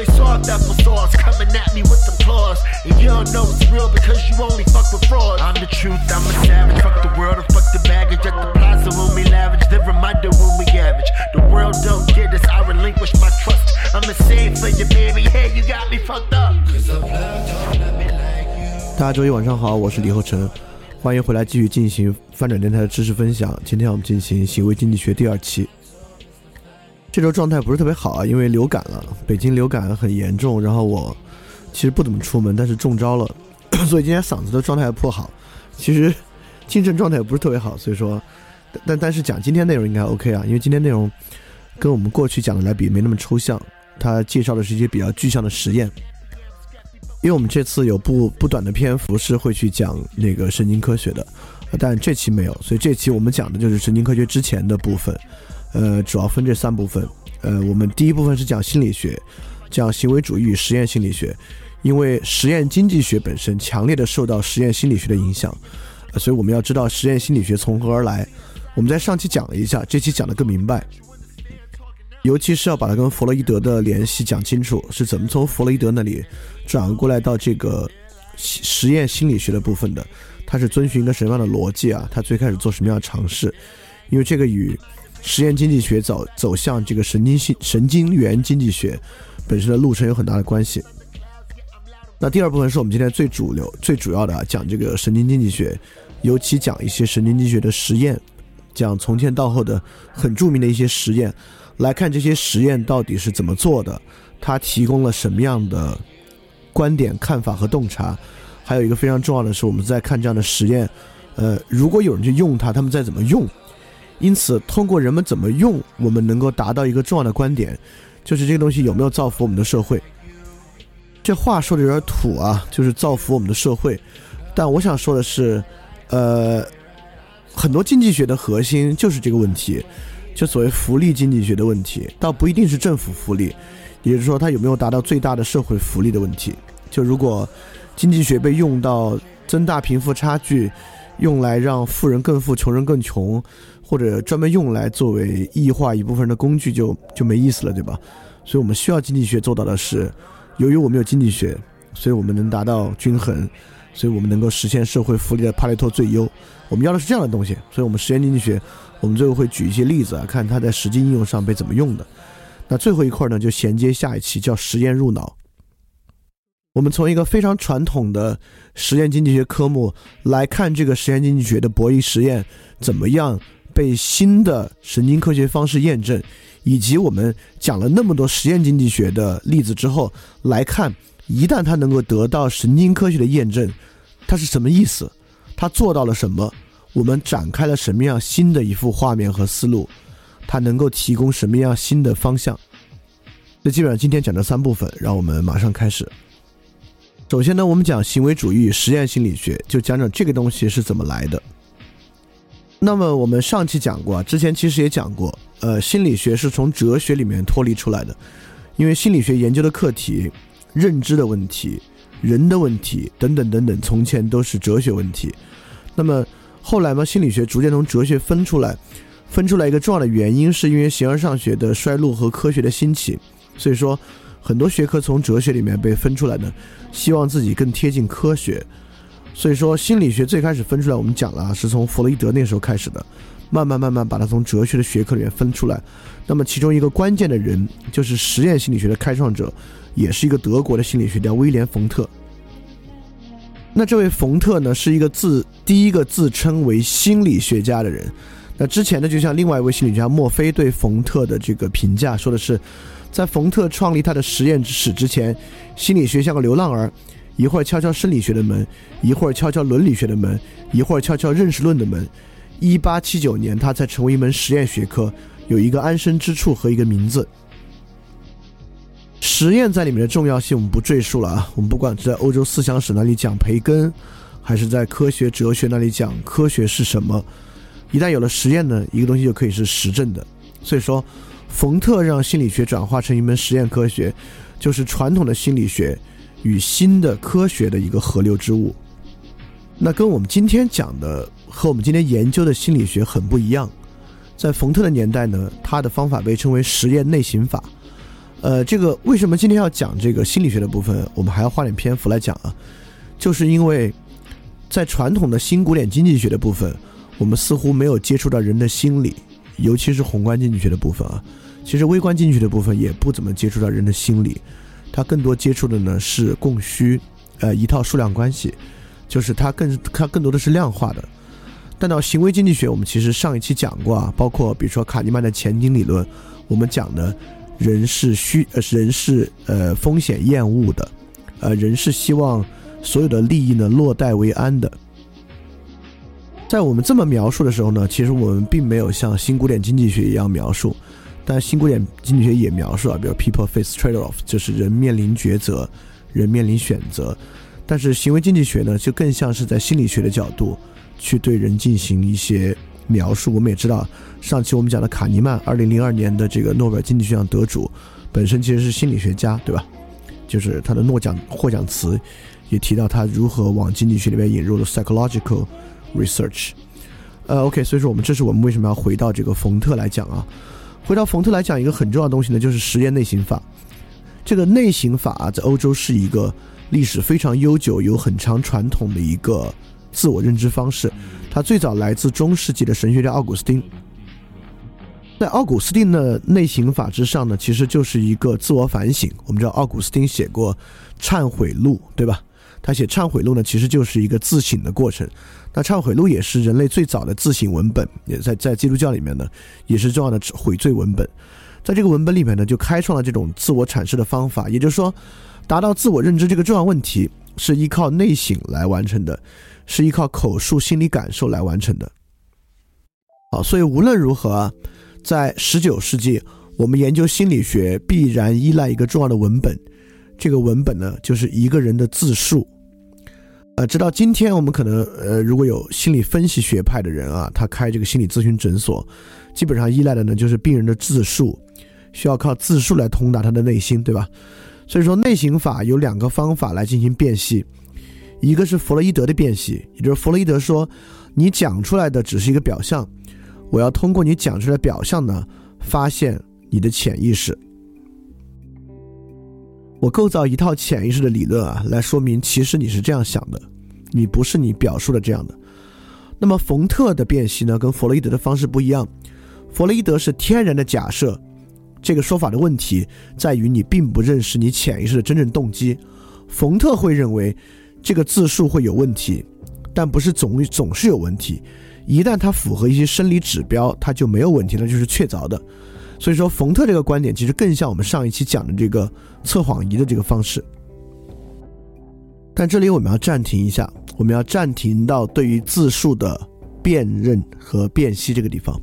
roast me, but they soft apple sauce. Coming at me with them claws. And you don't know it's real because you only fuck with frauds. I'm the truth, I'm a savage. Fuck the world and fuck the baggage. At the plaza when we lavish, the reminder when we average. The world don't get us, I relinquish my trust. I'm a save for you, baby. Hey, you got me fucked up. Cause the blood don't love me like you. 大家周一晚上好，我是李厚成，欢迎回来继续进行翻转电台的知识分享。今天我们进行行为经济学第二期。 这周状态不是特别好啊，因为流感了，北京流感很严重，然后我其实不怎么出门，但是中招了，所以今天嗓子的状态不好，其实精神状态也不是特别好，所以说，但但是讲今天内容应该 OK 啊，因为今天内容跟我们过去讲的来比没那么抽象，他介绍的是一些比较具象的实验。因为我们这次有不不短的篇幅是会去讲那个神经科学的，但这期没有，所以这期我们讲的就是神经科学之前的部分，呃，主要分这三部分。呃，我们第一部分是讲心理学，讲行为主义与实验心理学，因为实验经济学本身强烈的受到实验心理学的影响，所以我们要知道实验心理学从何而来。我们在上期讲了一下，这期讲的更明白。尤其是要把它跟弗洛伊德的联系讲清楚，是怎么从弗洛伊德那里转过来到这个实验心理学的部分的，它是遵循一个什么样的逻辑啊？它最开始做什么样的尝试？因为这个与实验经济学走走向这个神经性神经元经济学本身的路程有很大的关系。那第二部分是我们今天最主流、最主要的啊，讲这个神经经济学，尤其讲一些神经经济学的实验，讲从前到后的很著名的一些实验。来看这些实验到底是怎么做的，它提供了什么样的观点、看法和洞察。还有一个非常重要的是，我们在看这样的实验，呃，如果有人去用它，他们再怎么用。因此，通过人们怎么用，我们能够达到一个重要的观点，就是这个东西有没有造福我们的社会。这话说的有点土啊，就是造福我们的社会。但我想说的是，呃，很多经济学的核心就是这个问题。就所谓福利经济学的问题，倒不一定是政府福利，也就是说，它有没有达到最大的社会福利的问题。就如果经济学被用到增大贫富差距，用来让富人更富、穷人更穷，或者专门用来作为异化一部分人的工具，就就没意思了，对吧？所以我们需要经济学做到的是，由于我们有经济学，所以我们能达到均衡，所以我们能够实现社会福利的帕累托最优。我们要的是这样的东西，所以我们实验经济学。我们最后会举一些例子啊，看它在实际应用上被怎么用的。那最后一块呢，就衔接下一期叫实验入脑。我们从一个非常传统的实验经济学科目来看这个实验经济学的博弈实验怎么样被新的神经科学方式验证，以及我们讲了那么多实验经济学的例子之后，来看一旦它能够得到神经科学的验证，它是什么意思？它做到了什么？我们展开了什么样新的一幅画面和思路？它能够提供什么样新的方向？这基本上今天讲的三部分，让我们马上开始。首先呢，我们讲行为主义实验心理学，就讲讲这个东西是怎么来的。那么我们上期讲过，之前其实也讲过，呃，心理学是从哲学里面脱离出来的，因为心理学研究的课题、认知的问题、人的问题等等等等，从前都是哲学问题。那么后来嘛，心理学逐渐从哲学分出来，分出来一个重要的原因，是因为形而上学的衰落和科学的兴起。所以说，很多学科从哲学里面被分出来呢，希望自己更贴近科学。所以说，心理学最开始分出来，我们讲了啊，是从弗洛伊德那时候开始的，慢慢慢慢把它从哲学的学科里面分出来。那么其中一个关键的人，就是实验心理学的开创者，也是一个德国的心理学家威廉·冯特。那这位冯特呢，是一个自第一个自称为心理学家的人。那之前呢，就像另外一位心理学家墨菲对冯特的这个评价，说的是，在冯特创立他的实验室之前，心理学像个流浪儿，一会儿敲敲生理学的门，一会儿敲敲伦理学的门，一会儿敲敲认识论的门。一八七九年，他才成为一门实验学科，有一个安身之处和一个名字。实验在里面的重要性，我们不赘述了啊。我们不管是在欧洲思想史那里讲培根，还是在科学哲学那里讲科学是什么，一旦有了实验呢，一个东西就可以是实证的。所以说，冯特让心理学转化成一门实验科学，就是传统的心理学与新的科学的一个河流之物。那跟我们今天讲的和我们今天研究的心理学很不一样。在冯特的年代呢，他的方法被称为实验内省法。呃，这个为什么今天要讲这个心理学的部分？我们还要花点篇幅来讲啊，就是因为在传统的新古典经济学的部分，我们似乎没有接触到人的心理，尤其是宏观经济学的部分啊。其实微观经济学的部分也不怎么接触到人的心理，它更多接触的呢是供需，呃，一套数量关系，就是它更它更多的是量化的。但到行为经济学，我们其实上一期讲过啊，包括比如说卡尼曼的前景理论，我们讲的。人是需呃人是呃风险厌恶的，呃人是希望所有的利益呢落袋为安的。在我们这么描述的时候呢，其实我们并没有像新古典经济学一样描述，但新古典经济学也描述啊，比如 people face trade-off，就是人面临抉择，人面临选择。但是行为经济学呢，就更像是在心理学的角度去对人进行一些。描述我们也知道，上期我们讲的卡尼曼，二零零二年的这个诺贝尔经济学奖得主，本身其实是心理学家，对吧？就是他的诺奖获奖词也提到他如何往经济学里面引入了 psychological research。呃，OK，所以说我们这是我们为什么要回到这个冯特来讲啊？回到冯特来讲，一个很重要的东西呢，就是实验内省法。这个内省法在欧洲是一个历史非常悠久、有很长传统的一个自我认知方式。它最早来自中世纪的神学家奥古斯丁，在奥古斯丁的内省法之上呢，其实就是一个自我反省。我们知道奥古斯丁写过《忏悔录》，对吧？他写《忏悔录》呢，其实就是一个自省的过程。那《忏悔录》也是人类最早的自省文本，也在在基督教里面呢，也是重要的悔罪文本。在这个文本里面呢，就开创了这种自我阐释的方法。也就是说，达到自我认知这个重要问题，是依靠内省来完成的。是依靠口述心理感受来完成的。好，所以无论如何，在十九世纪，我们研究心理学必然依赖一个重要的文本，这个文本呢，就是一个人的自述。呃，直到今天，我们可能呃，如果有心理分析学派的人啊，他开这个心理咨询诊所，基本上依赖的呢，就是病人的自述，需要靠自述来通达他的内心，对吧？所以说，内省法有两个方法来进行辨析。一个是弗洛伊德的辨析，也就是弗洛伊德说，你讲出来的只是一个表象，我要通过你讲出来表象呢，发现你的潜意识。我构造一套潜意识的理论啊，来说明其实你是这样想的，你不是你表述的这样的。那么冯特的辨析呢，跟弗洛伊德的方式不一样，弗洛伊德是天然的假设，这个说法的问题在于你并不认识你潜意识的真正动机，冯特会认为。这个字数会有问题，但不是总总是有问题。一旦它符合一些生理指标，它就没有问题了，就是确凿的。所以说，冯特这个观点其实更像我们上一期讲的这个测谎仪的这个方式。但这里我们要暂停一下，我们要暂停到对于字数的辨认和辨析这个地方。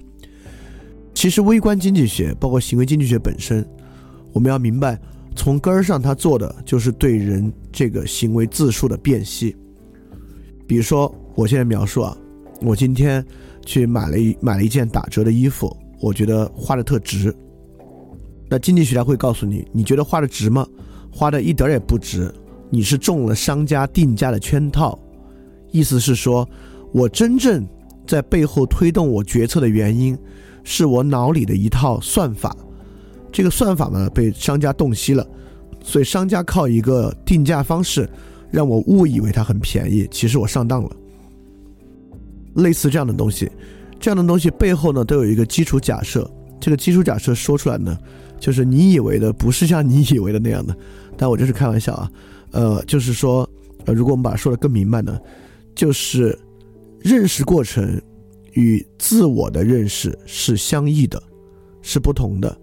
其实，微观经济学包括行为经济学本身，我们要明白。从根儿上，他做的就是对人这个行为自述的辨析。比如说，我现在描述啊，我今天去买了一买了一件打折的衣服，我觉得花的特值。那经济学家会告诉你，你觉得花的值吗？花的一点儿也不值，你是中了商家定价的圈套。意思是说，我真正在背后推动我决策的原因，是我脑里的一套算法。这个算法呢被商家洞悉了，所以商家靠一个定价方式让我误以为它很便宜，其实我上当了。类似这样的东西，这样的东西背后呢都有一个基础假设，这个基础假设说出来呢，就是你以为的不是像你以为的那样的。但我这是开玩笑啊，呃，就是说，呃，如果我们把它说的更明白呢，就是认识过程与自我的认识是相异的，是不同的。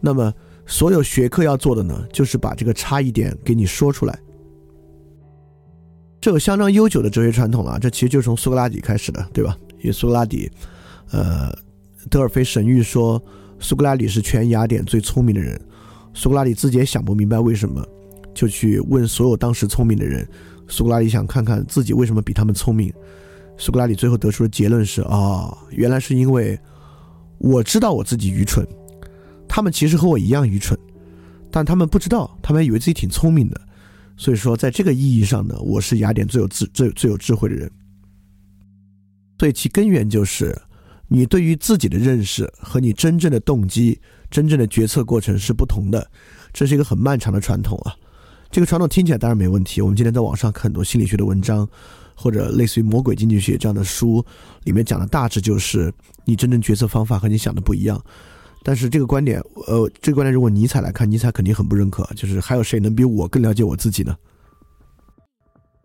那么所有学科要做的呢，就是把这个差异点给你说出来。这有相当悠久的哲学传统了，这其实就是从苏格拉底开始的，对吧？因为苏格拉底，呃，德尔菲神谕说苏格拉底是全雅典最聪明的人。苏格拉底自己也想不明白为什么，就去问所有当时聪明的人。苏格拉底想看看自己为什么比他们聪明。苏格拉底最后得出的结论是：啊，原来是因为我知道我自己愚蠢，他们其实和我一样愚蠢，但他们不知道，他们以为自己挺聪明的。所以说，在这个意义上呢，我是雅典最有智、最最有智慧的人。所以其根源就是，你对于自己的认识和你真正的动机。真正的决策过程是不同的，这是一个很漫长的传统啊。这个传统听起来当然没问题。我们今天在网上看很多心理学的文章，或者类似于《魔鬼经济学》这样的书，里面讲的大致就是你真正决策方法和你想的不一样。但是这个观点，呃，这个观点如果尼采来看，尼采肯定很不认可。就是还有谁能比我更了解我自己呢？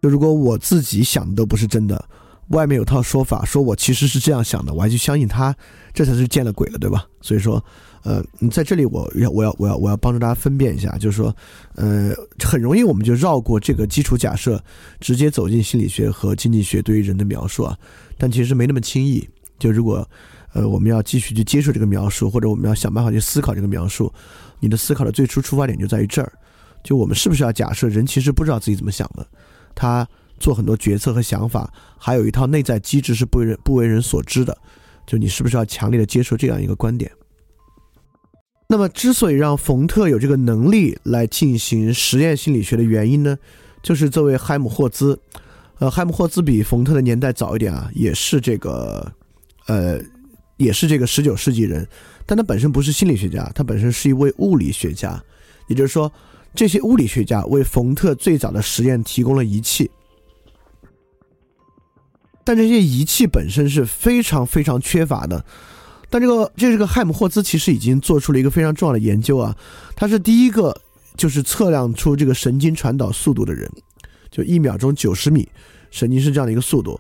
就如果我自己想的都不是真的。外面有套说法，说我其实是这样想的，我还去相信他，这才是见了鬼了，对吧？所以说，呃，你在这里，我要，我要，我要，我要帮助大家分辨一下，就是说，呃，很容易我们就绕过这个基础假设，直接走进心理学和经济学对于人的描述啊，但其实没那么轻易。就如果，呃，我们要继续去接受这个描述，或者我们要想办法去思考这个描述，你的思考的最初出发点就在于这儿，就我们是不是要假设人其实不知道自己怎么想的，他。做很多决策和想法，还有一套内在机制是不为人不为人所知的。就你是不是要强烈的接受这样一个观点？那么，之所以让冯特有这个能力来进行实验心理学的原因呢？就是这位海姆霍兹，呃，海姆霍兹比冯特的年代早一点啊，也是这个，呃，也是这个十九世纪人，但他本身不是心理学家，他本身是一位物理学家。也就是说，这些物理学家为冯特最早的实验提供了仪器。但这些仪器本身是非常非常缺乏的。但这个这是个汉姆霍兹其实已经做出了一个非常重要的研究啊，他是第一个就是测量出这个神经传导速度的人，就一秒钟九十米，神经是这样的一个速度。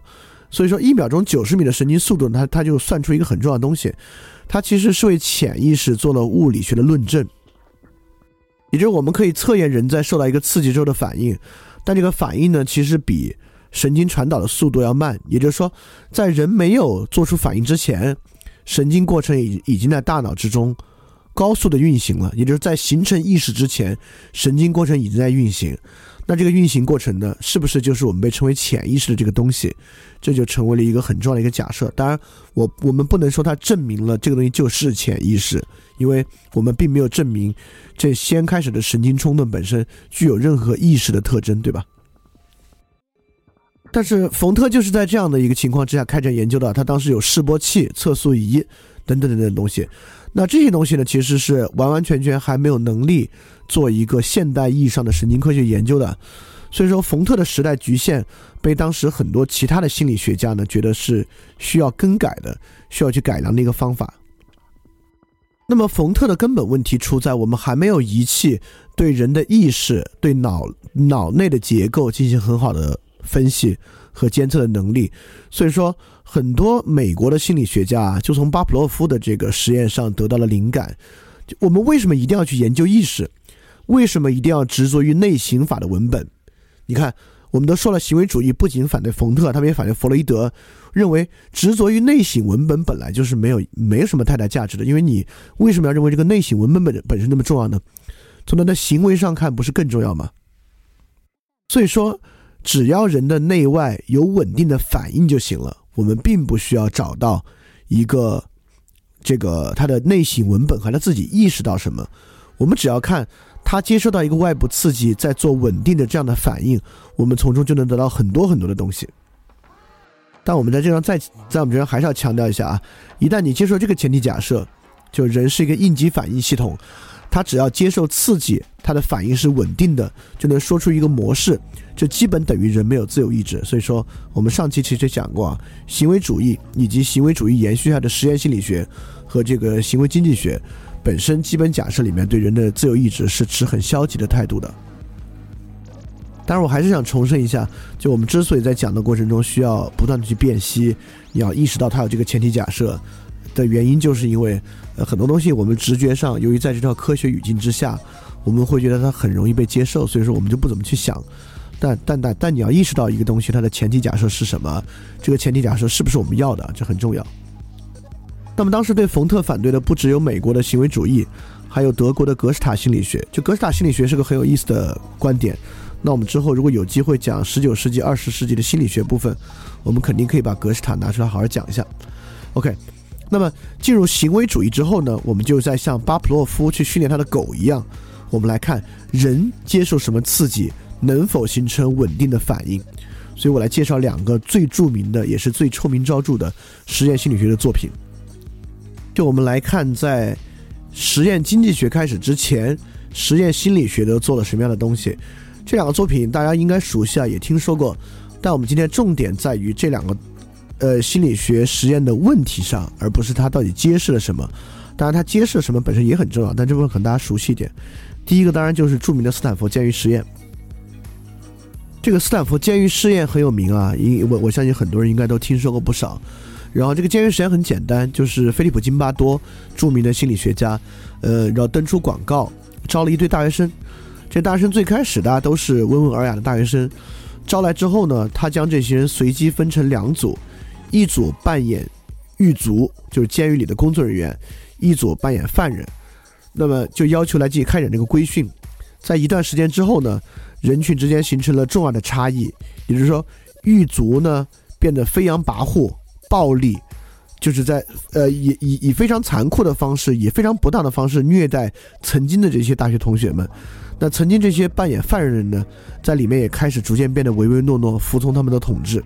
所以说一秒钟九十米的神经速度，他他就算出一个很重要的东西，他其实是为潜意识做了物理学的论证，也就是我们可以测验人在受到一个刺激之后的反应，但这个反应呢，其实比。神经传导的速度要慢，也就是说，在人没有做出反应之前，神经过程已已经在大脑之中高速的运行了。也就是在形成意识之前，神经过程已经在运行。那这个运行过程呢，是不是就是我们被称为潜意识的这个东西？这就成为了一个很重要的一个假设。当然，我我们不能说它证明了这个东西就是潜意识，因为我们并没有证明这先开始的神经冲动本身具有任何意识的特征，对吧？但是冯特就是在这样的一个情况之下开展研究的，他当时有示波器、测速仪等等等等东西。那这些东西呢，其实是完完全全还没有能力做一个现代意义上的神经科学研究的。所以说，冯特的时代局限被当时很多其他的心理学家呢觉得是需要更改的、需要去改良的一个方法。那么，冯特的根本问题出在我们还没有仪器对人的意识、对脑脑内的结构进行很好的。分析和监测的能力，所以说很多美国的心理学家啊，就从巴甫洛夫的这个实验上得到了灵感。我们为什么一定要去研究意识？为什么一定要执着于内省法的文本？你看，我们都说了，行为主义不仅反对冯特，他们也反对弗洛伊德，认为执着于内省文本本来就是没有没有什么太大价值的。因为你为什么要认为这个内省文本本本身那么重要呢？从他的行为上看，不是更重要吗？所以说。只要人的内外有稳定的反应就行了，我们并不需要找到一个这个他的内省文本和他自己意识到什么，我们只要看他接受到一个外部刺激，在做稳定的这样的反应，我们从中就能得到很多很多的东西。但我们在这上再在我们这边还是要强调一下啊，一旦你接受这个前提假设，就人是一个应急反应系统，他只要接受刺激，他的反应是稳定的，就能说出一个模式，这基本等于人没有自由意志。所以说，我们上期其实讲过啊，行为主义以及行为主义延续下的实验心理学和这个行为经济学本身基本假设里面对人的自由意志是持很消极的态度的。但是，我还是想重申一下，就我们之所以在讲的过程中需要不断的去辨析，你要意识到它有这个前提假设的原因，就是因为呃很多东西我们直觉上，由于在这套科学语境之下，我们会觉得它很容易被接受，所以说我们就不怎么去想。但但但但你要意识到一个东西，它的前提假设是什么？这个前提假设是不是我们要的？这很重要。那么当时对冯特反对的不只有美国的行为主义，还有德国的格式塔心理学。就格式塔心理学是个很有意思的观点。那我们之后如果有机会讲十九世纪、二十世纪的心理学部分，我们肯定可以把格式塔拿出来好好讲一下。OK，那么进入行为主义之后呢，我们就在像巴甫洛夫去训练他的狗一样，我们来看人接受什么刺激能否形成稳定的反应。所以我来介绍两个最著名的，也是最臭名昭著的实验心理学的作品。就我们来看，在实验经济学开始之前，实验心理学都做了什么样的东西？这两个作品大家应该熟悉啊，也听说过。但我们今天重点在于这两个，呃，心理学实验的问题上，而不是它到底揭示了什么。当然，它揭示了什么本身也很重要，但这部分可能大家熟悉一点。第一个当然就是著名的斯坦福监狱实验。这个斯坦福监狱试验很有名啊，因我我相信很多人应该都听说过不少。然后这个监狱实验很简单，就是菲利普金巴多著名的心理学家，呃，然后登出广告，招了一堆大学生。这大学生最开始大家都是温文尔雅的大学生，招来之后呢，他将这些人随机分成两组，一组扮演狱卒，就是监狱里的工作人员，一组扮演犯人，那么就要求来进行开展这个规训。在一段时间之后呢，人群之间形成了重要的差异，也就是说，狱卒呢变得飞扬跋扈、暴力。就是在呃以以以非常残酷的方式，以非常不当的方式虐待曾经的这些大学同学们。那曾经这些扮演犯人的人呢，在里面也开始逐渐变得唯唯诺诺，服从他们的统治。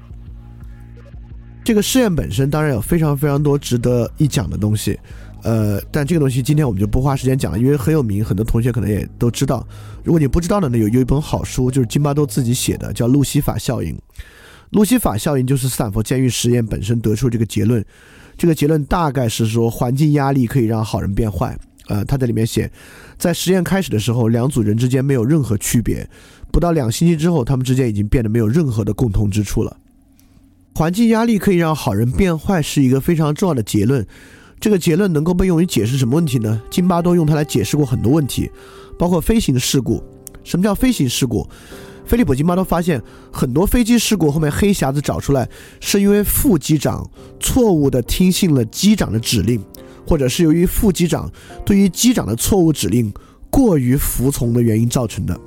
这个试验本身当然有非常非常多值得一讲的东西，呃，但这个东西今天我们就不花时间讲了，因为很有名，很多同学可能也都知道。如果你不知道的呢，有有一本好书，就是金巴多自己写的，叫《路西法效应》。路西法效应就是斯坦福监狱实验本身得出这个结论。这个结论大概是说，环境压力可以让好人变坏。呃，他在里面写，在实验开始的时候，两组人之间没有任何区别。不到两星期之后，他们之间已经变得没有任何的共同之处了。环境压力可以让好人变坏，是一个非常重要的结论。这个结论能够被用于解释什么问题呢？金巴多用它来解释过很多问题，包括飞行事故。什么叫飞行事故？菲利普金巴多发现，很多飞机事故后面黑匣子找出来，是因为副机长错误地听信了机长的指令，或者是由于副机长对于机长的错误指令过于服从的原因造成的。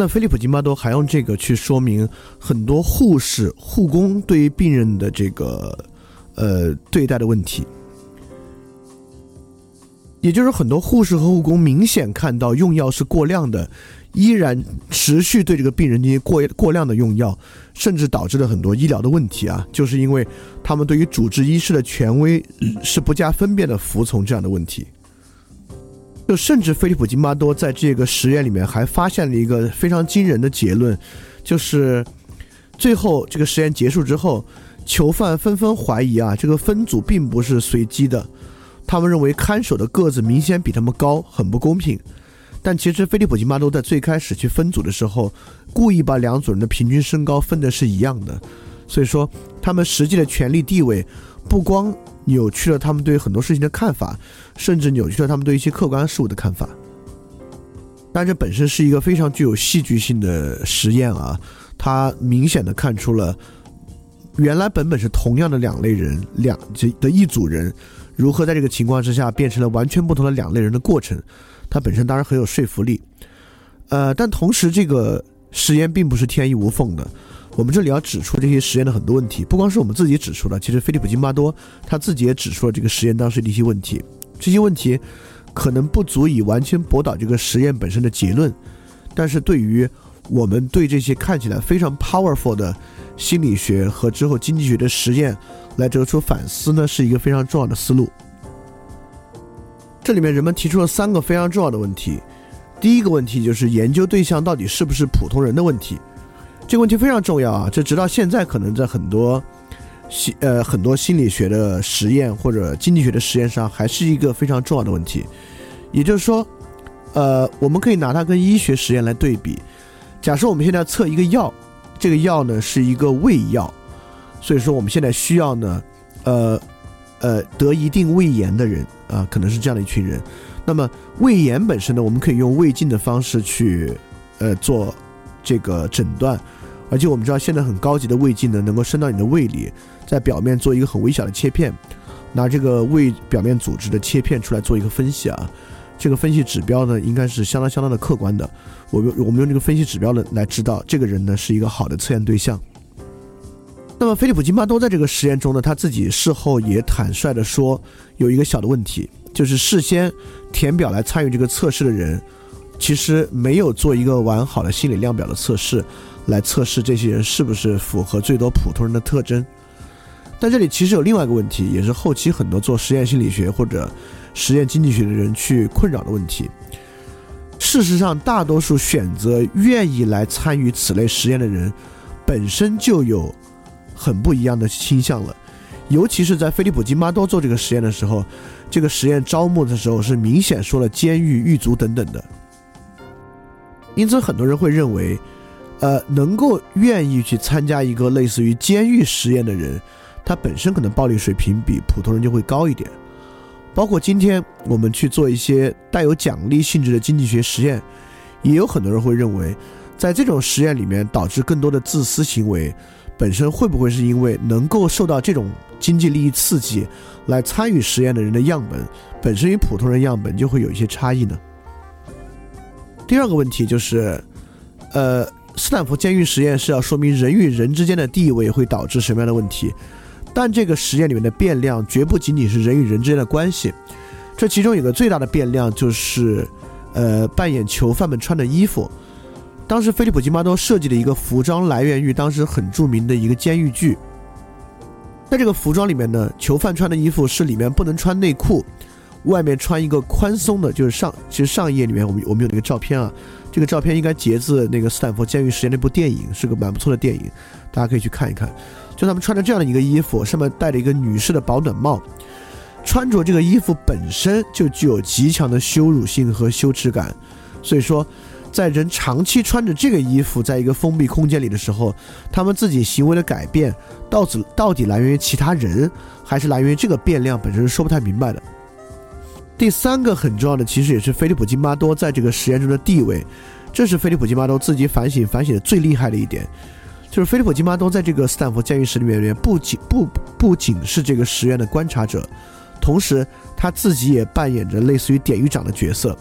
那菲利普金巴多还用这个去说明很多护士、护工对于病人的这个呃对待的问题。也就是很多护士和护工明显看到用药是过量的，依然持续对这个病人进行过过量的用药，甚至导致了很多医疗的问题啊，就是因为他们对于主治医师的权威是不加分辨的服从这样的问题。就甚至菲利普金巴多在这个实验里面还发现了一个非常惊人的结论，就是最后这个实验结束之后，囚犯纷纷怀疑啊，这个分组并不是随机的。他们认为看守的个子明显比他们高，很不公平。但其实菲利普金巴多在最开始去分组的时候，故意把两组人的平均身高分的是一样的。所以说，他们实际的权力地位不光扭曲了他们对很多事情的看法，甚至扭曲了他们对一些客观事物的看法。但这本身是一个非常具有戏剧性的实验啊！它明显的看出了原来本本是同样的两类人，两这的一组人。如何在这个情况之下变成了完全不同的两类人的过程，它本身当然很有说服力。呃，但同时这个实验并不是天衣无缝的。我们这里要指出这些实验的很多问题，不光是我们自己指出了，其实菲利普金巴多他自己也指出了这个实验当时的一些问题。这些问题可能不足以完全驳倒这个实验本身的结论，但是对于我们对这些看起来非常 powerful 的心理学和之后经济学的实验。来得出反思呢，是一个非常重要的思路。这里面人们提出了三个非常重要的问题。第一个问题就是研究对象到底是不是普通人的问题，这个问题非常重要啊！这直到现在可能在很多心呃很多心理学的实验或者经济学的实验上还是一个非常重要的问题。也就是说，呃，我们可以拿它跟医学实验来对比。假设我们现在测一个药，这个药呢是一个胃药，所以说我们现在需要呢，呃呃得一定胃炎的人啊，可能是这样的一群人。那么胃炎本身呢，我们可以用胃镜的方式去呃做这个诊断，而且我们知道现在很高级的胃镜呢，能够伸到你的胃里，在表面做一个很微小的切片，拿这个胃表面组织的切片出来做一个分析啊。这个分析指标呢，应该是相当相当的客观的。我们我们用这个分析指标呢，来知道这个人呢是一个好的测验对象。那么菲利普金巴多在这个实验中呢，他自己事后也坦率的说，有一个小的问题，就是事先填表来参与这个测试的人，其实没有做一个完好的心理量表的测试，来测试这些人是不是符合最多普通人的特征。但这里其实有另外一个问题，也是后期很多做实验心理学或者实验经济学的人去困扰的问题。事实上，大多数选择愿意来参与此类实验的人，本身就有很不一样的倾向了。尤其是在菲利普金巴多做这个实验的时候，这个实验招募的时候是明显说了监狱、狱卒等等的。因此，很多人会认为，呃，能够愿意去参加一个类似于监狱实验的人，他本身可能暴力水平比普通人就会高一点。包括今天我们去做一些带有奖励性质的经济学实验，也有很多人会认为，在这种实验里面导致更多的自私行为，本身会不会是因为能够受到这种经济利益刺激来参与实验的人的样本，本身与普通人样本就会有一些差异呢？第二个问题就是，呃，斯坦福监狱实验是要说明人与人之间的地位会导致什么样的问题？但这个实验里面的变量绝不仅仅是人与人之间的关系，这其中有个最大的变量就是，呃，扮演囚犯们穿的衣服。当时菲利普金巴多设计的一个服装来源于当时很著名的一个监狱剧。在这个服装里面呢，囚犯穿的衣服是里面不能穿内裤，外面穿一个宽松的，就是上其实上一页里面我们我们有那个照片啊，这个照片应该截自那个斯坦福监狱实验那部电影，是个蛮不错的电影，大家可以去看一看。就他们穿着这样的一个衣服，上面戴着一个女士的保暖帽，穿着这个衣服本身就具有极强的羞辱性和羞耻感，所以说，在人长期穿着这个衣服，在一个封闭空间里的时候，他们自己行为的改变，到底到底来源于其他人，还是来源于这个变量本身，是说不太明白的。第三个很重要的，其实也是菲利普金巴多在这个实验中的地位，这是菲利普金巴多自己反省反省的最厉害的一点。就是菲利普金巴多在这个斯坦福监狱室里面，不仅不不仅是这个实验的观察者，同时他自己也扮演着类似于典狱长的角色。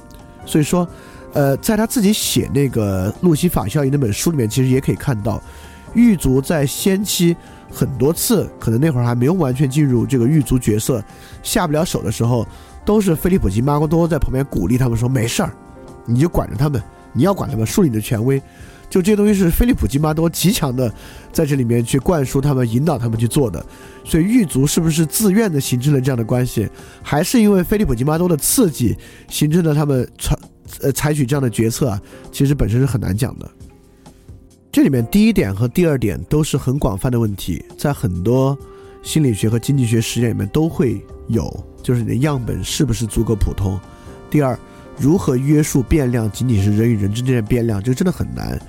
所以说，呃，在他自己写那个《路西法效应》那本书里面，其实也可以看到，狱卒在先期很多次，可能那会儿还没有完全进入这个狱卒角色，下不了手的时候，都是菲利普金巴多在旁边鼓励他们说：“没事儿，你就管着他们，你要管他们，树立你的权威。”就这些东西是菲利普金巴多极强的，在这里面去灌输他们、引导他们去做的。所以狱卒是不是自愿的形成了这样的关系，还是因为菲利普金巴多的刺激形成了他们采呃采取这样的决策啊？其实本身是很难讲的。这里面第一点和第二点都是很广泛的问题，在很多心理学和经济学实验里面都会有，就是你的样本是不是足够普通？第二。如何约束变量？仅仅是人与人之间的变量，这个真的很难。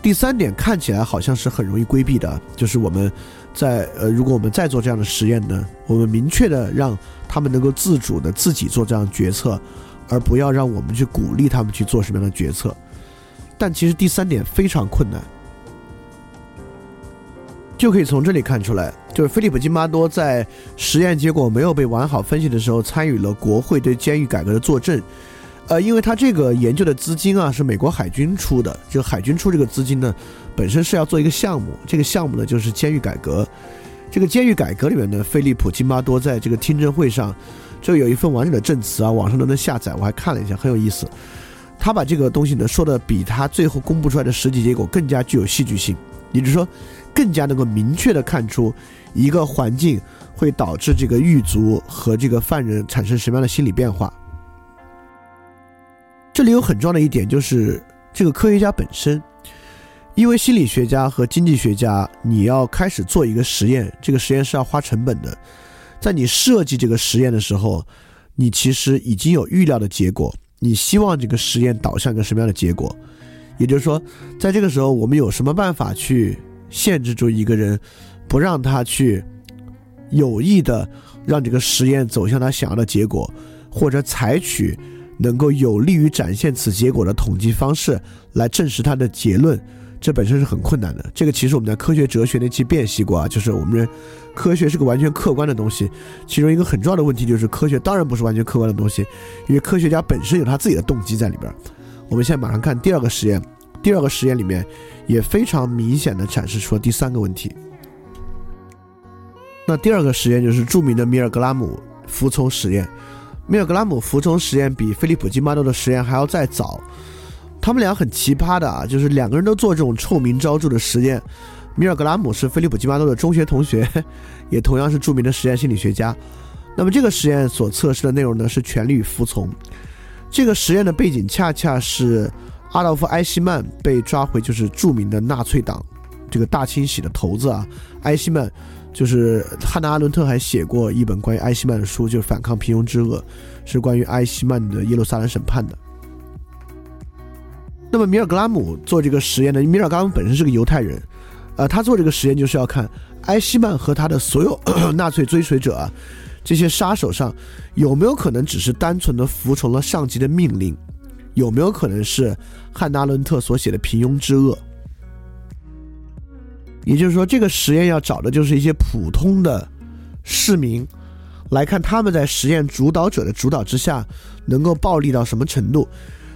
第三点看起来好像是很容易规避的，就是我们在呃，如果我们再做这样的实验呢，我们明确的让他们能够自主的自己做这样决策，而不要让我们去鼓励他们去做什么样的决策。但其实第三点非常困难，就可以从这里看出来，就是菲利普金巴多在实验结果没有被完好分析的时候，参与了国会对监狱改革的作证。呃，因为他这个研究的资金啊是美国海军出的，就海军出这个资金呢，本身是要做一个项目，这个项目呢就是监狱改革。这个监狱改革里面呢，菲利普金巴多在这个听证会上，就有一份完整的证词啊，网上都能下载，我还看了一下，很有意思。他把这个东西呢说的比他最后公布出来的实际结果更加具有戏剧性，也就是说，更加能够明确的看出一个环境会导致这个狱卒和这个犯人产生什么样的心理变化。这里有很重要的一点就是这个科学家本身，因为心理学家和经济学家，你要开始做一个实验，这个实验是要花成本的，在你设计这个实验的时候，你其实已经有预料的结果，你希望这个实验导向一个什么样的结果？也就是说，在这个时候，我们有什么办法去限制住一个人，不让他去有意的让这个实验走向他想要的结果，或者采取能够有利于展现此结果的统计方式来证实他的结论？这本身是很困难的。这个其实我们在科学哲学那期辨析过啊，就是我们科学是个完全客观的东西，其中一个很重要的问题就是科学当然不是完全客观的东西，因为科学家本身有他自己的动机在里边。我们现在马上看第二个实验，第二个实验里面也非常明显的展示出了第三个问题。那第二个实验就是著名的米尔格拉姆服从实验。米尔格拉姆服从实验比菲利普金巴多的实验还要再早。他们俩很奇葩的啊，就是两个人都做这种臭名昭著的实验。米尔格拉姆是菲利普金巴多的中学同学，也同样是著名的实验心理学家。那么这个实验所测试的内容呢是权力与服从。这个实验的背景恰恰是阿道夫·埃希曼被抓回，就是著名的纳粹党这个大清洗的头子啊。埃希曼就是汉娜·阿伦特还写过一本关于埃希曼的书，就是《反抗平庸之恶》，是关于埃希曼的耶路撒冷审判的。那么米尔格拉姆做这个实验呢？米尔格拉姆本身是个犹太人，呃，他做这个实验就是要看埃希曼和他的所有 纳粹追随者啊。这些杀手上有没有可能只是单纯的服从了上级的命令？有没有可能是汉娜·阿伦特所写的平庸之恶？也就是说，这个实验要找的就是一些普通的市民，来看他们在实验主导者的主导之下能够暴力到什么程度。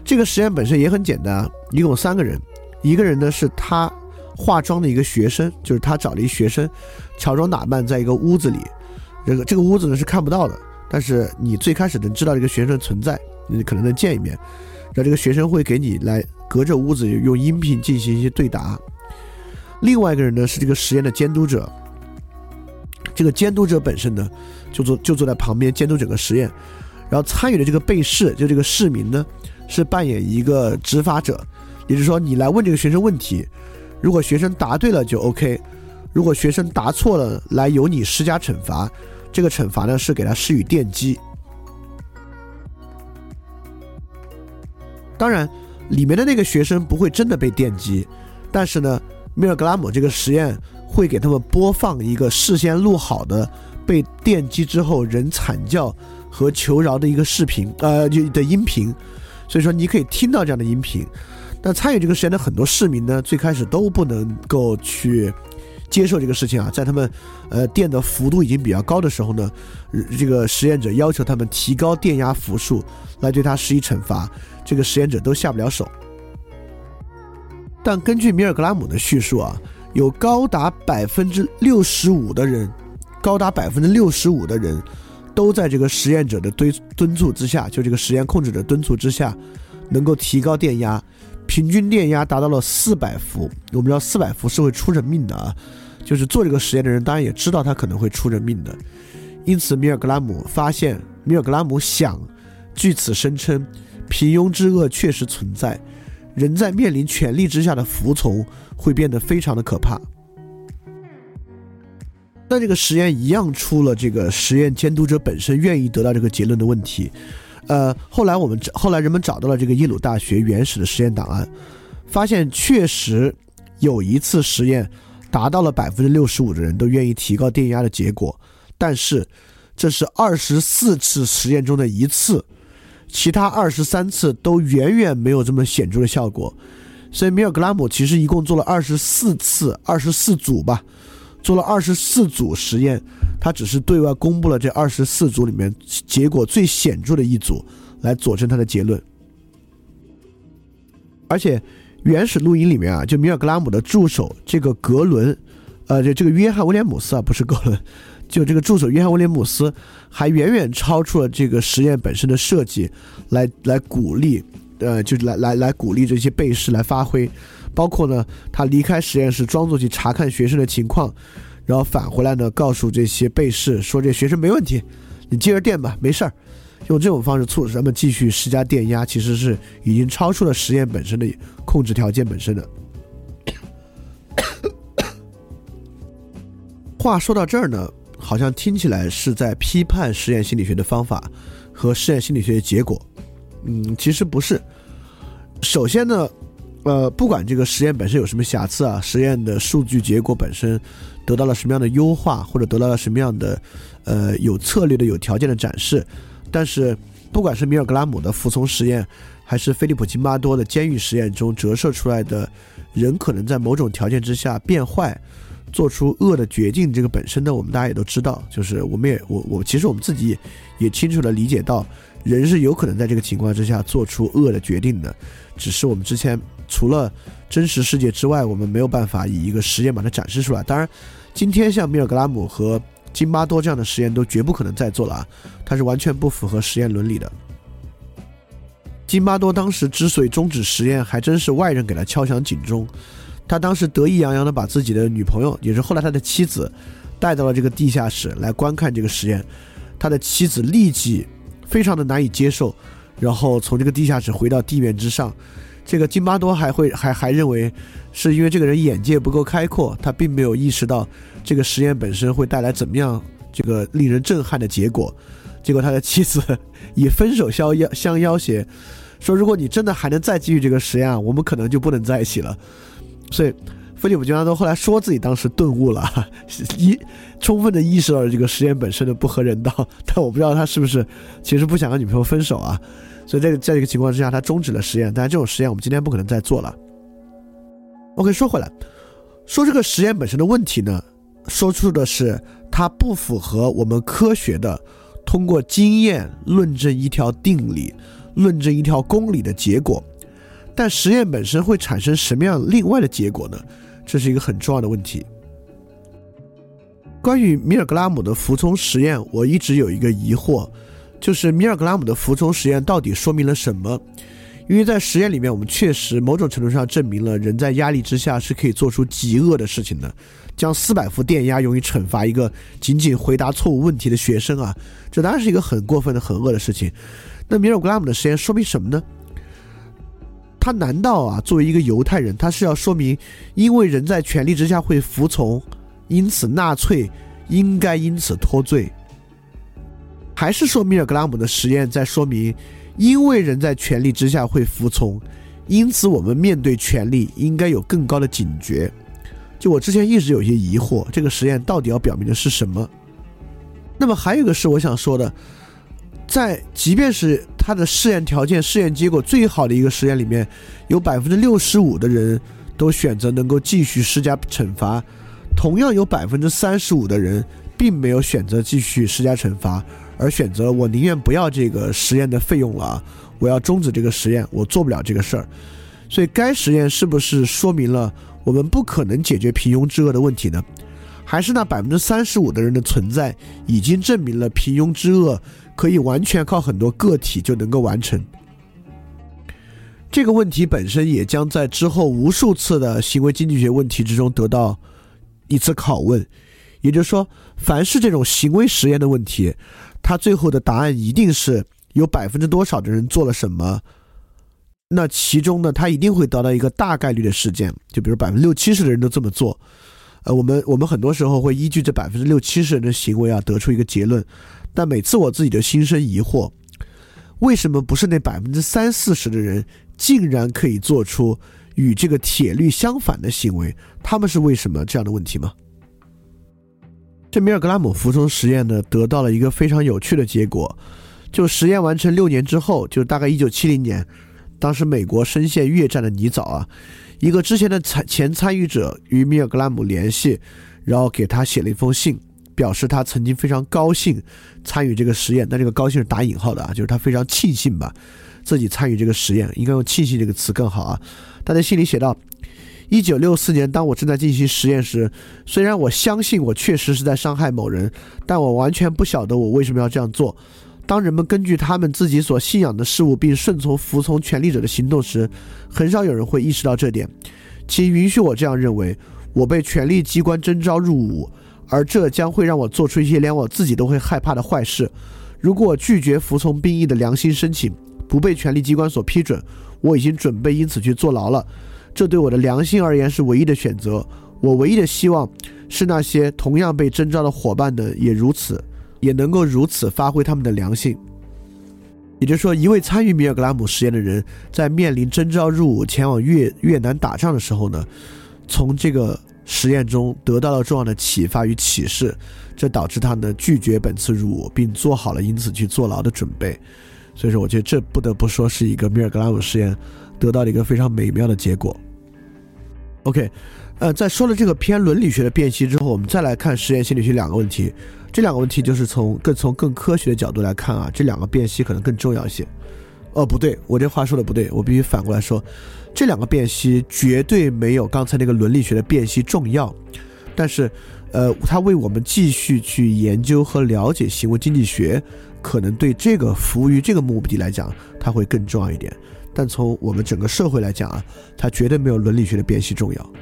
这个实验本身也很简单，一共三个人，一个人呢是他化妆的一个学生，就是他找了一学生乔装打扮在一个屋子里。这个这个屋子呢是看不到的，但是你最开始能知道这个学生存在，你可能能见一面。那这个学生会给你来隔着屋子用音频进行一些对答。另外一个人呢是这个实验的监督者，这个监督者本身呢就坐就坐在旁边监督整个实验，然后参与的这个被试就这个市民呢是扮演一个执法者，也就是说你来问这个学生问题，如果学生答对了就 OK，如果学生答错了来由你施加惩罚。这个惩罚呢是给他施予电击，当然，里面的那个学生不会真的被电击，但是呢，米尔格拉姆这个实验会给他们播放一个事先录好的被电击之后人惨叫和求饶的一个视频，呃，的音频，所以说你可以听到这样的音频。那参与这个实验的很多市民呢，最开始都不能够去。接受这个事情啊，在他们，呃，电的幅度已经比较高的时候呢，这个实验者要求他们提高电压伏数来对他施以惩罚，这个实验者都下不了手。但根据米尔格拉姆的叙述啊，有高达百分之六十五的人，高达百分之六十五的人，都在这个实验者的敦敦促之下，就这个实验控制者敦促之下，能够提高电压，平均电压达到了四百伏。我们知道四百伏是会出人命的啊。就是做这个实验的人，当然也知道他可能会出人命的，因此米尔格拉姆发现，米尔格拉姆想据此声称，平庸之恶确实存在，人在面临权力之下的服从会变得非常的可怕。但这个实验一样出了这个实验监督者本身愿意得到这个结论的问题。呃，后来我们后来人们找到了这个耶鲁大学原始的实验档案，发现确实有一次实验。达到了百分之六十五的人都愿意提高电压的结果，但是这是二十四次实验中的一次，其他二十三次都远远没有这么显著的效果。所以米尔格拉姆其实一共做了二十四次，二十四组吧，做了二十四组实验，他只是对外公布了这二十四组里面结果最显著的一组，来佐证他的结论，而且。原始录音里面啊，就米尔格拉姆的助手这个格伦，呃，就这个约翰威廉姆斯啊，不是格伦，就这个助手约翰威廉姆斯，还远远超出了这个实验本身的设计，来来鼓励，呃，就来来来鼓励这些被试来发挥，包括呢，他离开实验室装作去查看学生的情况，然后返回来呢，告诉这些被试说这学生没问题，你接着电吧，没事儿，用这种方式促使他们继续施加电压，其实是已经超出了实验本身的控制条件本身的。话说到这儿呢，好像听起来是在批判实验心理学的方法和实验心理学的结果。嗯，其实不是。首先呢，呃，不管这个实验本身有什么瑕疵啊，实验的数据结果本身得到了什么样的优化，或者得到了什么样的呃有策略的、有条件的展示，但是不管是米尔格拉姆的服从实验，还是菲利普金巴多的监狱实验中折射出来的人可能在某种条件之下变坏，做出恶的决定，这个本身呢，我们大家也都知道，就是我们也我我其实我们自己也清楚的理解到。人是有可能在这个情况之下做出恶的决定的，只是我们之前除了真实世界之外，我们没有办法以一个实验把它展示出来。当然，今天像米尔格拉姆和金巴多这样的实验都绝不可能再做了啊，它是完全不符合实验伦理的。金巴多当时之所以终止实验，还真是外人给他敲响警钟。他当时得意洋洋地把自己的女朋友，也是后来他的妻子，带到了这个地下室来观看这个实验。他的妻子立即。非常的难以接受，然后从这个地下室回到地面之上，这个金巴多还会还还认为是因为这个人眼界不够开阔，他并没有意识到这个实验本身会带来怎么样这个令人震撼的结果。结果他的妻子以分手相要相要挟，说如果你真的还能再继续这个实验，我们可能就不能在一起了。所以。菲利普·金巴多后来说自己当时顿悟了，一充分的意识到了这个实验本身的不合人道，但我不知道他是不是其实不想和女朋友分手啊。所以这个在这个情况之下，他终止了实验。但这种实验我们今天不可能再做了。OK，说回来，说这个实验本身的问题呢，说出的是它不符合我们科学的通过经验论证一条定理、论证一条公理的结果。但实验本身会产生什么样另外的结果呢？这是一个很重要的问题。关于米尔格拉姆的服从实验，我一直有一个疑惑，就是米尔格拉姆的服从实验到底说明了什么？因为在实验里面，我们确实某种程度上证明了人在压力之下是可以做出极恶的事情的，将四百伏电压用于惩罚一个仅仅回答错误问题的学生啊，这当然是一个很过分的、很恶的事情。那米尔格拉姆的实验说明什么呢？他难道啊，作为一个犹太人，他是要说明，因为人在权力之下会服从，因此纳粹应该因此脱罪？还是说米尔格拉姆的实验在说明，因为人在权力之下会服从，因此我们面对权力应该有更高的警觉？就我之前一直有些疑惑，这个实验到底要表明的是什么？那么还有一个是我想说的。在即便是他的试验条件、试验结果最好的一个实验里面，有百分之六十五的人都选择能够继续施加惩罚，同样有百分之三十五的人并没有选择继续施加惩罚，而选择我宁愿不要这个实验的费用了，我要终止这个实验，我做不了这个事儿。所以该实验是不是说明了我们不可能解决平庸之恶的问题呢？还是那百分之三十五的人的存在已经证明了平庸之恶？可以完全靠很多个体就能够完成这个问题本身，也将在之后无数次的行为经济学问题之中得到一次拷问。也就是说，凡是这种行为实验的问题，它最后的答案一定是有百分之多少的人做了什么。那其中呢，他一定会得到一个大概率的事件，就比如百分之六七十的人都这么做。呃，我们我们很多时候会依据这百分之六七十人的行为啊，得出一个结论。但每次我自己就心生疑惑，为什么不是那百分之三四十的人竟然可以做出与这个铁律相反的行为？他们是为什么这样的问题吗？这米尔格拉姆服从实验呢，得到了一个非常有趣的结果。就实验完成六年之后，就大概一九七零年，当时美国深陷越战的泥沼啊，一个之前的参前参与者与米尔格拉姆联系，然后给他写了一封信。表示他曾经非常高兴参与这个实验，但这个高兴是打引号的啊，就是他非常庆幸吧，自己参与这个实验，应该用庆幸这个词更好啊。他在信里写道：，一九六四年，当我正在进行实验时，虽然我相信我确实是在伤害某人，但我完全不晓得我为什么要这样做。当人们根据他们自己所信仰的事物并顺从服从权力者的行动时，很少有人会意识到这点。请允许我这样认为：，我被权力机关征召入伍。而这将会让我做出一些连我自己都会害怕的坏事。如果我拒绝服从兵役的良心申请不被权力机关所批准，我已经准备因此去坐牢了。这对我的良心而言是唯一的选择。我唯一的希望是那些同样被征召的伙伴们，也如此，也能够如此发挥他们的良心。也就是说，一位参与米尔格拉姆实验的人，在面临征召入伍前往越越南打仗的时候呢，从这个实验中得到了重要的启发与启示，这导致他呢拒绝本次入伍，并做好了因此去坐牢的准备。所以说，我觉得这不得不说是一个米尔格拉姆实验得到了一个非常美妙的结果。OK，呃，在说了这个偏伦理学的辨析之后，我们再来看实验心理学两个问题。这两个问题就是从更从更科学的角度来看啊，这两个辨析可能更重要一些。哦，不对，我这话说的不对，我必须反过来说，这两个辨析绝对没有刚才那个伦理学的辨析重要，但是，呃，它为我们继续去研究和了解行为经济学，可能对这个服务于这个目的来讲，它会更重要一点。但从我们整个社会来讲啊，它绝对没有伦理学的辨析重要。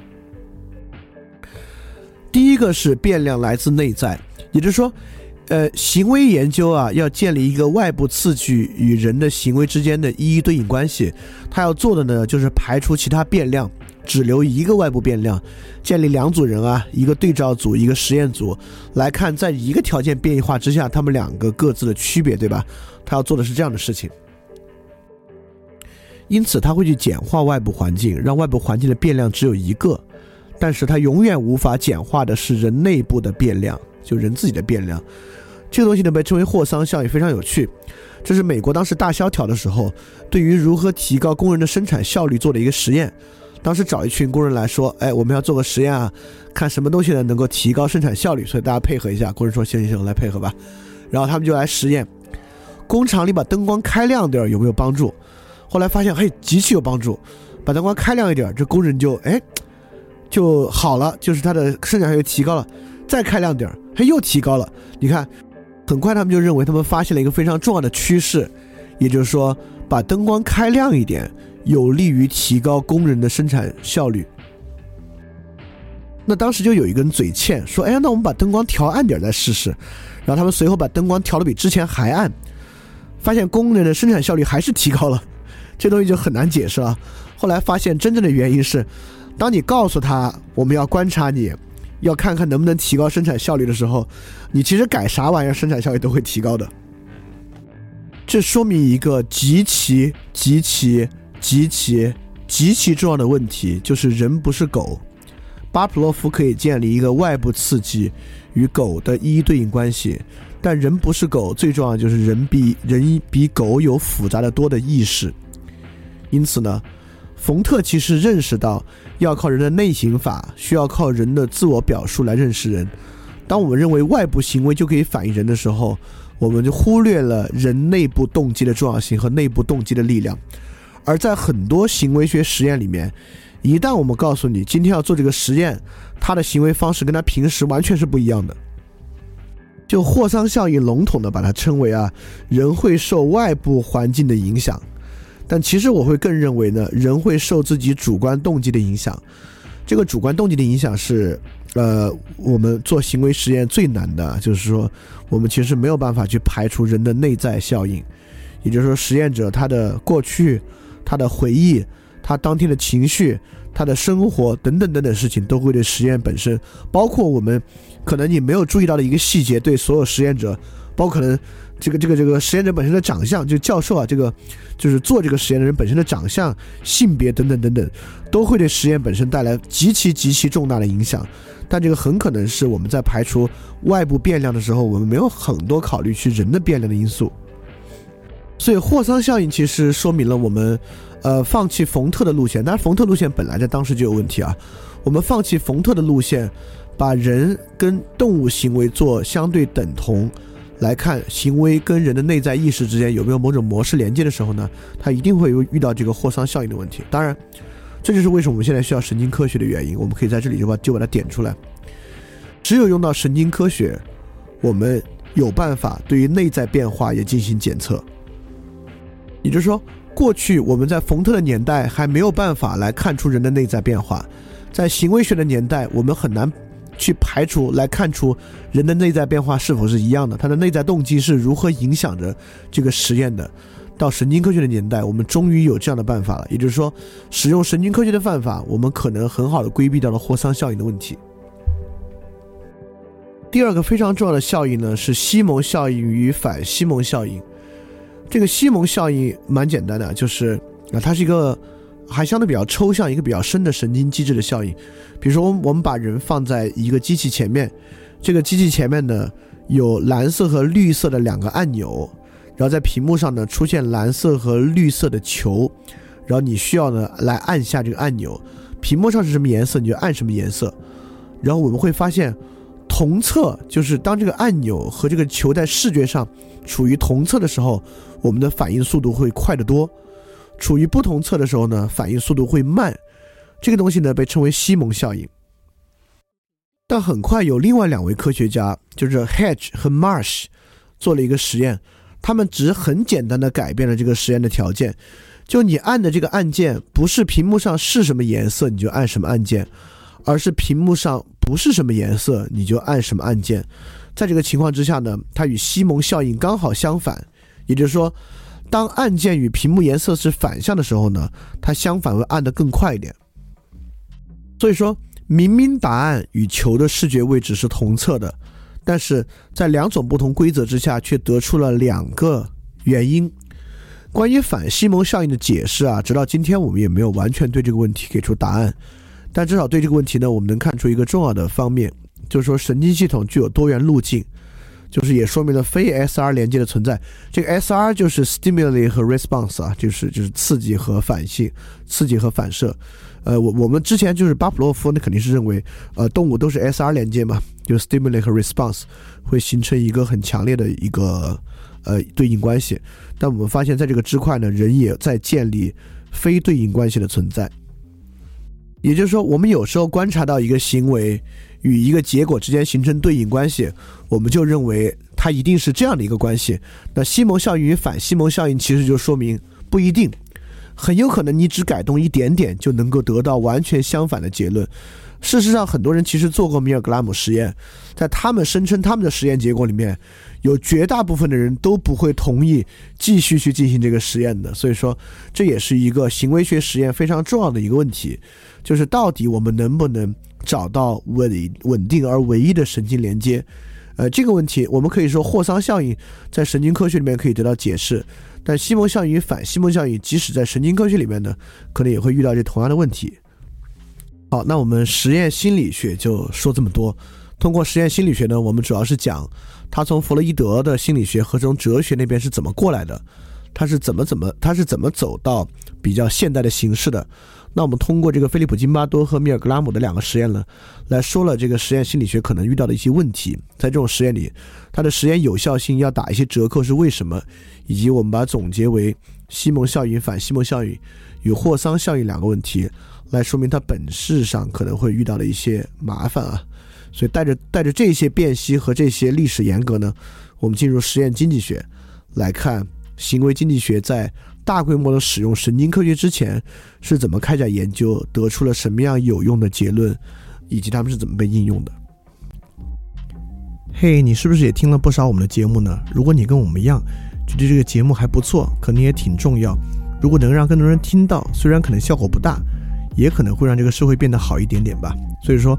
第一个是变量来自内在。也就是说，呃，行为研究啊，要建立一个外部刺激与人的行为之间的一一对应关系。他要做的呢，就是排除其他变量，只留一个外部变量，建立两组人啊，一个对照组，一个实验组，来看在一个条件变异化之下，他们两个各自的区别，对吧？他要做的是这样的事情。因此，他会去简化外部环境，让外部环境的变量只有一个，但是他永远无法简化的是人内部的变量。就人自己的变量，这个东西呢被称为霍桑效应，非常有趣。这是美国当时大萧条的时候，对于如何提高工人的生产效率做的一个实验。当时找一群工人来说：“哎，我们要做个实验啊，看什么东西呢能够提高生产效率。”所以大家配合一下。工人说：“行行行，来配合吧。”然后他们就来实验，工厂里把灯光开亮点有没有帮助？后来发现，嘿，极其有帮助。把灯光开亮一点，这工人就哎就好了，就是他的生产效率提高了。再开亮点儿，它又提高了。你看，很快他们就认为他们发现了一个非常重要的趋势，也就是说，把灯光开亮一点，有利于提高工人的生产效率。那当时就有一个人嘴欠说：“哎呀，那我们把灯光调暗点再试试。”然后他们随后把灯光调的比之前还暗，发现工人的生产效率还是提高了。这东西就很难解释了。后来发现真正的原因是，当你告诉他我们要观察你。要看看能不能提高生产效率的时候，你其实改啥玩意儿，生产效率都会提高的。这说明一个极其极其极其极其重要的问题，就是人不是狗。巴甫洛夫可以建立一个外部刺激与狗的一一对应关系，但人不是狗，最重要就是人比人比狗有复杂的多的意识。因此呢。冯特其实认识到，要靠人的内省法，需要靠人的自我表述来认识人。当我们认为外部行为就可以反映人的时候，我们就忽略了人内部动机的重要性和内部动机的力量。而在很多行为学实验里面，一旦我们告诉你今天要做这个实验，他的行为方式跟他平时完全是不一样的。就霍桑效应，笼统的把它称为啊，人会受外部环境的影响。但其实我会更认为呢，人会受自己主观动机的影响。这个主观动机的影响是，呃，我们做行为实验最难的，就是说，我们其实没有办法去排除人的内在效应。也就是说，实验者他的过去、他的回忆、他当天的情绪、他的生活等等等等事情，都会对实验本身，包括我们可能你没有注意到的一个细节，对所有实验者，包括可能。这个这个这个实验者本身的长相，就教授啊，这个就是做这个实验的人本身的长相、性别等等等等，都会对实验本身带来极其极其重大的影响。但这个很可能是我们在排除外部变量的时候，我们没有很多考虑去人的变量的因素。所以霍桑效应其实说明了我们，呃，放弃冯特的路线。当然，冯特路线本来在当时就有问题啊。我们放弃冯特的路线，把人跟动物行为做相对等同。来看行为跟人的内在意识之间有没有某种模式连接的时候呢，他一定会有遇到这个霍桑效应的问题。当然，这就是为什么我们现在需要神经科学的原因。我们可以在这里就把就把它点出来。只有用到神经科学，我们有办法对于内在变化也进行检测。也就是说，过去我们在冯特的年代还没有办法来看出人的内在变化，在行为学的年代，我们很难。去排除来看出人的内在变化是否是一样的，他的内在动机是如何影响着这个实验的。到神经科学的年代，我们终于有这样的办法了，也就是说，使用神经科学的办法，我们可能很好的规避掉了霍桑效应的问题。第二个非常重要的效应呢，是西蒙效应与反西蒙效应。这个西蒙效应蛮简单的，就是啊，它是一个还相对比较抽象、一个比较深的神经机制的效应。比如说，我们把人放在一个机器前面，这个机器前面呢有蓝色和绿色的两个按钮，然后在屏幕上呢出现蓝色和绿色的球，然后你需要呢来按下这个按钮，屏幕上是什么颜色你就按什么颜色，然后我们会发现。同侧就是当这个按钮和这个球在视觉上处于同侧的时候，我们的反应速度会快得多；处于不同侧的时候呢，反应速度会慢。这个东西呢被称为西蒙效应。但很快有另外两位科学家，就是 Hedge 和 Marsh，做了一个实验，他们只很简单的改变了这个实验的条件，就你按的这个按键不是屏幕上是什么颜色你就按什么按键。而是屏幕上不是什么颜色，你就按什么按键。在这个情况之下呢，它与西蒙效应刚好相反。也就是说，当按键与屏幕颜色是反向的时候呢，它相反会按得更快一点。所以说，明明答案与球的视觉位置是同侧的，但是在两种不同规则之下，却得出了两个原因。关于反西蒙效应的解释啊，直到今天我们也没有完全对这个问题给出答案。但至少对这个问题呢，我们能看出一个重要的方面，就是说神经系统具有多元路径，就是也说明了非 SR 连接的存在。这个 SR 就是 stimuli 和 response 啊，就是就是刺激和反性，刺激和反射。呃，我我们之前就是巴甫洛夫，那肯定是认为，呃，动物都是 SR 连接嘛，就是 stimuli 和 response 会形成一个很强烈的一个呃对应关系。但我们发现，在这个支块呢，人也在建立非对应关系的存在。也就是说，我们有时候观察到一个行为与一个结果之间形成对应关系，我们就认为它一定是这样的一个关系。那西蒙效应与反西蒙效应其实就说明不一定，很有可能你只改动一点点就能够得到完全相反的结论。事实上，很多人其实做过米尔格拉姆实验，在他们声称他们的实验结果里面，有绝大部分的人都不会同意继续去进行这个实验的。所以说，这也是一个行为学实验非常重要的一个问题。就是到底我们能不能找到稳稳定而唯一的神经连接？呃，这个问题我们可以说霍桑效应在神经科学里面可以得到解释，但西蒙效应与反西蒙效应即使在神经科学里面呢，可能也会遇到这同样的问题。好，那我们实验心理学就说这么多。通过实验心理学呢，我们主要是讲他从弗洛伊德的心理学和从哲学那边是怎么过来的，他是怎么怎么他是怎么走到比较现代的形式的。那我们通过这个菲利普金巴多和米尔格拉姆的两个实验呢，来说了这个实验心理学可能遇到的一些问题。在这种实验里，它的实验有效性要打一些折扣是为什么？以及我们把它总结为西蒙效应、反西蒙效应与霍桑效应两个问题，来说明它本质上可能会遇到的一些麻烦啊。所以带着带着这些辨析和这些历史严格呢，我们进入实验经济学来看行为经济学在。大规模的使用神经科学之前是怎么开展研究，得出了什么样有用的结论，以及他们是怎么被应用的？嘿，你是不是也听了不少我们的节目呢？如果你跟我们一样觉得这个节目还不错，可能也挺重要。如果能让更多人听到，虽然可能效果不大，也可能会让这个社会变得好一点点吧。所以说，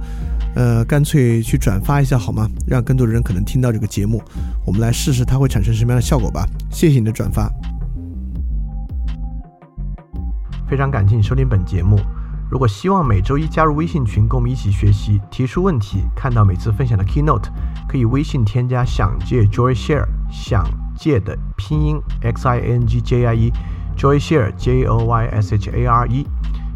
呃，干脆去转发一下好吗？让更多的人可能听到这个节目，我们来试试它会产生什么样的效果吧。谢谢你的转发。非常感谢你收听本节目。如果希望每周一加入微信群，跟我们一起学习，提出问题，看到每次分享的 keynote，可以微信添加“想借 Joy Share”，想借的拼音 x i n g j i e，Joy Share j o y s h a r e，